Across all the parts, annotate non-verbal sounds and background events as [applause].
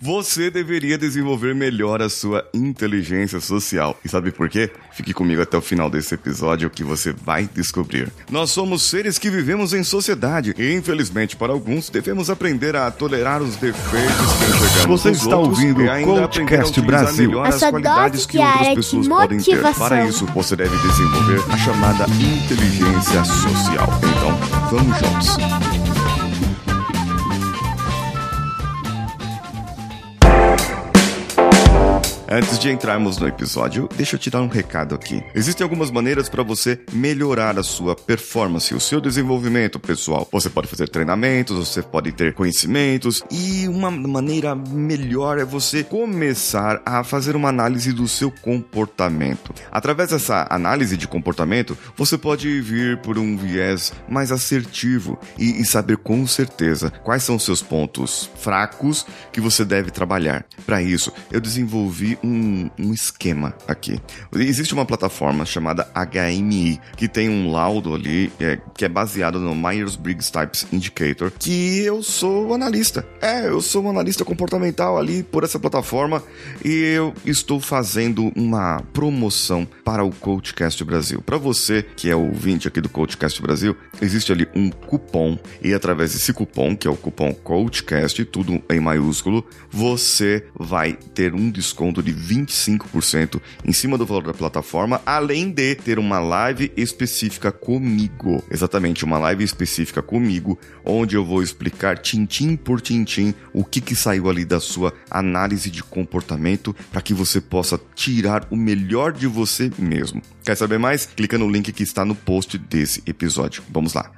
você deveria desenvolver melhor a sua inteligência social. E sabe por quê? Fique comigo até o final desse episódio que você vai descobrir. Nós somos seres que vivemos em sociedade e, infelizmente, para alguns, devemos aprender a tolerar os defeitos que enxergamos Você está ouvindo o Coachcast Brasil. as qualidades que outras pessoas podem ter. Para isso, você deve desenvolver a chamada inteligência social. Então, vamos juntos. Antes de entrarmos no episódio, deixa eu te dar um recado aqui. Existem algumas maneiras para você melhorar a sua performance, o seu desenvolvimento pessoal. Você pode fazer treinamentos, você pode ter conhecimentos e uma maneira melhor é você começar a fazer uma análise do seu comportamento. Através dessa análise de comportamento, você pode vir por um viés mais assertivo e, e saber com certeza quais são os seus pontos fracos que você deve trabalhar. Para isso, eu desenvolvi um, um esquema aqui. Existe uma plataforma chamada HMI, que tem um laudo ali, é, que é baseado no Myers-Briggs Types Indicator, que eu sou analista. É, eu sou um analista comportamental ali por essa plataforma e eu estou fazendo uma promoção para o Coachcast Brasil. Para você que é ouvinte aqui do Coachcast Brasil, existe ali um cupom e através desse cupom, que é o cupom Coachcast, tudo em maiúsculo, você vai ter um desconto de de 25% em cima do valor da plataforma, além de ter uma live específica comigo. Exatamente, uma live específica comigo, onde eu vou explicar tintim por tintim o que, que saiu ali da sua análise de comportamento para que você possa tirar o melhor de você mesmo. Quer saber mais? Clica no link que está no post desse episódio. Vamos lá.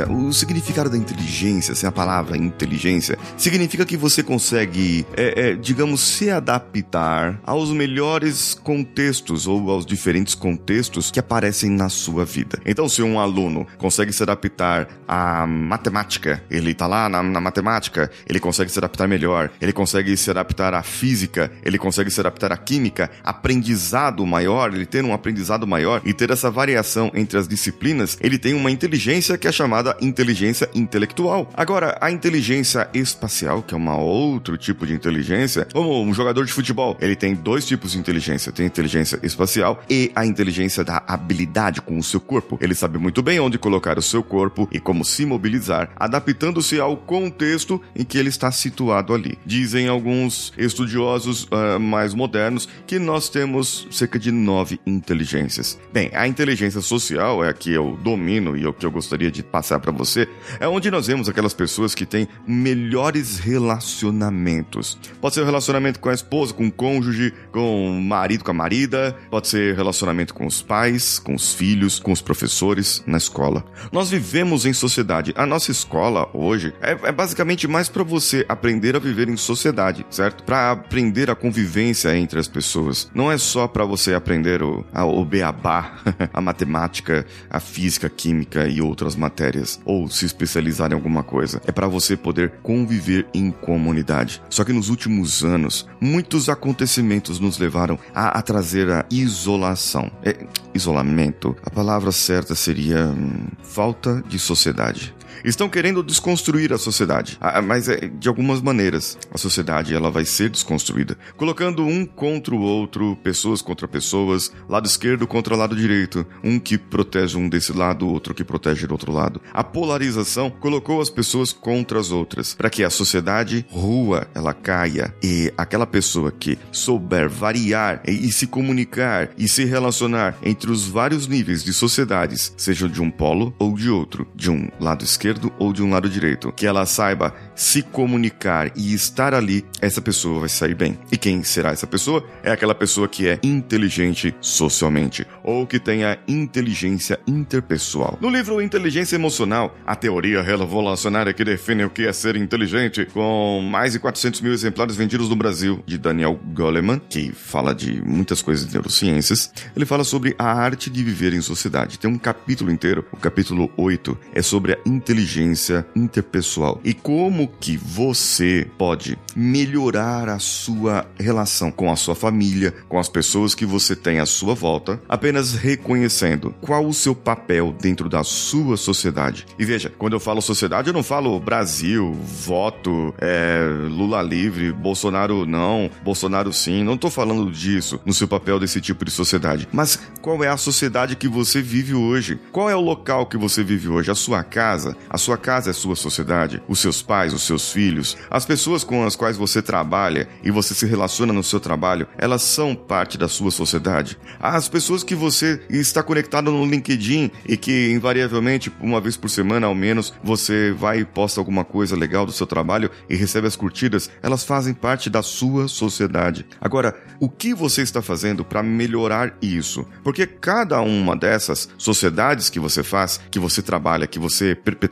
Inteligência, o significado da inteligência, sem a palavra inteligência, significa que você consegue, é, é, digamos, se adaptar aos melhores contextos ou aos diferentes contextos que aparecem na sua vida. Então, se um aluno consegue se adaptar à matemática, ele tá lá na, na matemática, ele consegue se adaptar melhor, ele consegue se adaptar à física, ele consegue se adaptar à química, aprendizado maior, ele ter um aprendizado maior e ter essa variação entre as disciplinas, ele tem uma inteligência que é chamada chamada inteligência intelectual. Agora, a inteligência espacial, que é um outro tipo de inteligência, como um jogador de futebol, ele tem dois tipos de inteligência: tem a inteligência espacial e a inteligência da habilidade com o seu corpo. Ele sabe muito bem onde colocar o seu corpo e como se mobilizar, adaptando-se ao contexto em que ele está situado ali. Dizem alguns estudiosos uh, mais modernos que nós temos cerca de nove inteligências. Bem, a inteligência social é a que eu domino e é o que eu gostaria de passar passar para você, é onde nós vemos aquelas pessoas que têm melhores relacionamentos. Pode ser relacionamento com a esposa, com o cônjuge, com o marido, com a marida, pode ser relacionamento com os pais, com os filhos, com os professores, na escola. Nós vivemos em sociedade. A nossa escola hoje é, é basicamente mais para você aprender a viver em sociedade, certo? Para aprender a convivência entre as pessoas. Não é só para você aprender o, a, o beabá, [laughs] a matemática, a física, a química e outras matérias áreas ou se especializar em alguma coisa. É para você poder conviver em comunidade. Só que nos últimos anos, muitos acontecimentos nos levaram a, a trazer a isolação. É, isolamento, a palavra certa seria hum, falta de sociedade estão querendo desconstruir a sociedade, ah, mas é de algumas maneiras. A sociedade ela vai ser desconstruída, colocando um contra o outro, pessoas contra pessoas, lado esquerdo contra lado direito, um que protege um desse lado, outro que protege do outro lado. A polarização colocou as pessoas contra as outras, para que a sociedade rua ela caia e aquela pessoa que souber variar e se comunicar e se relacionar entre os vários níveis de sociedades, sejam de um polo ou de outro, de um lado esquerdo esquerdo ou de um lado direito. Que ela saiba se comunicar e estar ali, essa pessoa vai sair bem. E quem será essa pessoa? É aquela pessoa que é inteligente socialmente ou que tenha inteligência interpessoal. No livro Inteligência Emocional, a teoria revolucionária que define o que é ser inteligente, com mais de 400 mil exemplares vendidos no Brasil, de Daniel Goleman, que fala de muitas coisas de neurociências, ele fala sobre a arte de viver em sociedade. Tem um capítulo inteiro, o capítulo 8, é sobre a inteligência inteligência interpessoal e como que você pode melhorar a sua relação com a sua família, com as pessoas que você tem à sua volta, apenas reconhecendo qual o seu papel dentro da sua sociedade. E veja, quando eu falo sociedade, eu não falo Brasil, voto, é, Lula livre, Bolsonaro não, Bolsonaro sim. Não estou falando disso no seu papel desse tipo de sociedade. Mas qual é a sociedade que você vive hoje? Qual é o local que você vive hoje? A sua casa? A sua casa é sua sociedade? Os seus pais, os seus filhos? As pessoas com as quais você trabalha e você se relaciona no seu trabalho, elas são parte da sua sociedade? As pessoas que você está conectado no LinkedIn e que invariavelmente, uma vez por semana ao menos, você vai e posta alguma coisa legal do seu trabalho e recebe as curtidas, elas fazem parte da sua sociedade. Agora, o que você está fazendo para melhorar isso? Porque cada uma dessas sociedades que você faz, que você trabalha, que você perpetua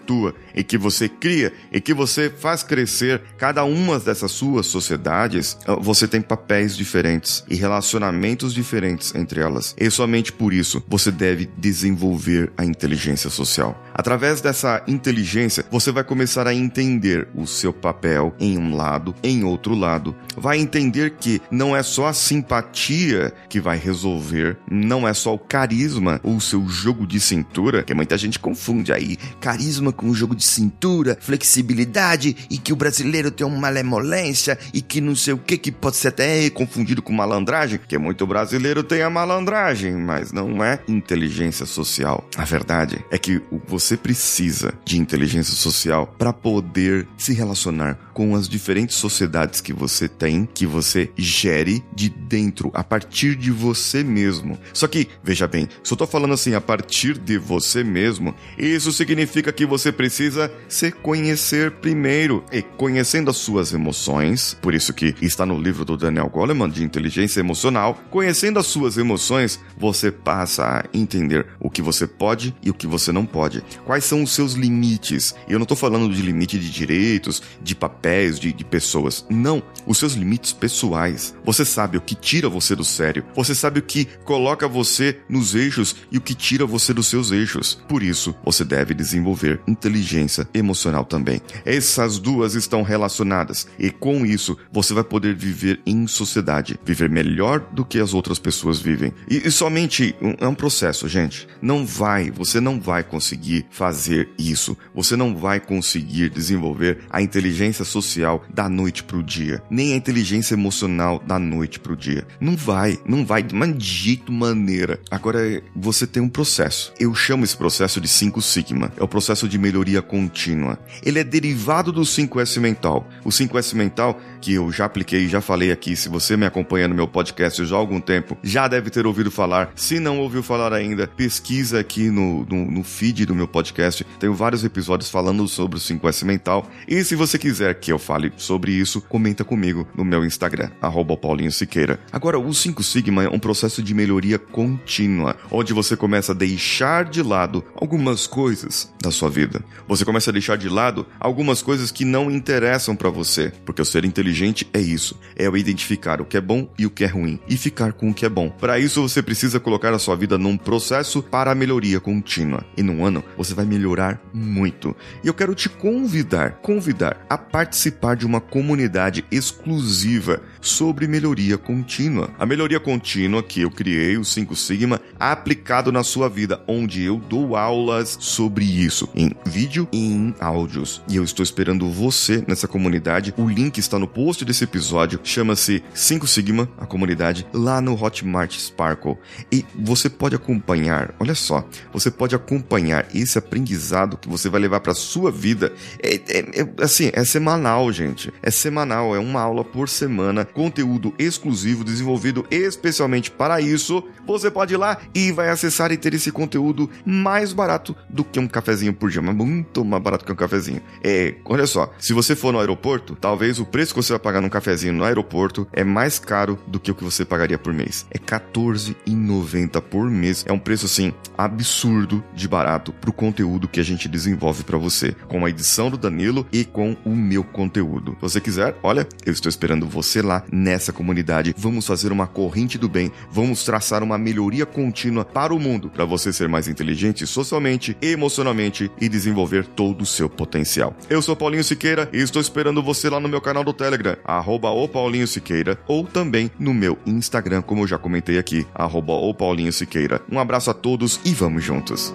e que você cria e que você faz crescer, cada uma dessas suas sociedades, ah, você tem papéis diferentes e relacionamentos diferentes entre elas. E somente por isso você deve desenvolver a inteligência social. Através dessa inteligência, você vai começar a entender o seu papel em um lado, em outro lado. Vai entender que não é só a simpatia que vai resolver, não é só o carisma ou o seu jogo de cintura, que muita gente confunde aí. Carisma com jogo de cintura, flexibilidade e que o brasileiro tem uma malemolência e que não sei o que que pode ser até confundido com malandragem, que muito brasileiro tem a malandragem, mas não é inteligência social. A verdade é que você precisa de inteligência social para poder se relacionar com as diferentes sociedades que você tem, que você gere de dentro, a partir de você mesmo. Só que, veja bem, se eu tô falando assim a partir de você mesmo, isso significa que você precisa se conhecer primeiro. E conhecendo as suas emoções, por isso que está no livro do Daniel Goleman de inteligência emocional, conhecendo as suas emoções, você passa a entender o que você pode e o que você não pode. Quais são os seus limites? Eu não tô falando de limite de direitos, de papéis, de, de pessoas. Não. Os seus limites pessoais. Você sabe o que tira você do sério. Você sabe o que coloca você nos eixos e o que tira você dos seus eixos. Por isso, você deve desenvolver inteligência emocional também. Essas duas estão relacionadas e com isso você vai poder viver em sociedade, viver melhor do que as outras pessoas vivem. E, e somente um, é um processo, gente. Não vai, você não vai conseguir fazer isso. Você não vai conseguir desenvolver a inteligência social da noite pro dia, nem a inteligência emocional da noite pro dia. Não vai, não vai de jeito maneira. Agora você tem um processo. Eu chamo esse processo de 5 sigma. É o processo de melhoria contínua. Ele é derivado do 5S mental. O 5S mental que eu já apliquei e já falei aqui, se você me acompanha no meu podcast já há algum tempo, já deve ter ouvido falar. Se não ouviu falar ainda, pesquisa aqui no, no, no feed do meu podcast. Tenho vários episódios falando sobre o 5S mental. E se você quiser que eu fale sobre isso, comenta comigo no meu Instagram, Paulinho Siqueira. Agora, o 5 Sigma é um processo de melhoria contínua, onde você começa a deixar de lado algumas coisas da sua vida. Você começa a deixar de lado algumas coisas que não interessam para você, porque o ser inteligente é isso, é o identificar o que é bom e o que é ruim e ficar com o que é bom. Para isso você precisa colocar a sua vida num processo para a melhoria contínua. E num ano você vai melhorar muito. E eu quero te convidar, convidar a participar de uma comunidade exclusiva sobre melhoria contínua. A melhoria contínua que eu criei, o 5 Sigma, aplicado na sua vida, onde eu dou aulas sobre isso em vídeo e em áudios. E eu estou esperando você nessa comunidade. O link está no post desse episódio, chama-se 5 Sigma, a comunidade, lá no Hotmart Sparkle. E você pode acompanhar, olha só, você pode acompanhar esse aprendizado que você vai levar para sua vida. É, é, é, assim, é semanal, gente. É semanal, é uma aula por semana, conteúdo exclusivo desenvolvido especialmente para isso. Você pode ir lá e vai acessar e ter esse conteúdo mais barato do que um cafezinho por dia, mas muito mais barato que um cafezinho. É, olha só, se você for no aeroporto, talvez o preço que você vai pagar num cafezinho no aeroporto é mais caro do que o que você pagaria por mês. É R$14,90 por mês. É um preço assim absurdo de barato pro conteúdo que a gente desenvolve para você, com a edição do Danilo e com o meu conteúdo. Se você quiser, olha, eu estou esperando você lá nessa comunidade. Vamos fazer uma corrente do bem, vamos traçar uma melhoria contínua para o mundo, para você ser mais inteligente socialmente, emocionalmente e desenvolver todo o seu potencial. Eu sou Paulinho Siqueira e estou esperando você lá no meu canal do Telegram, arroba o Paulinho Siqueira, ou também no meu Instagram, como eu já comentei aqui, arroba o Paulinho Siqueira. Um abraço a todos e vamos juntos!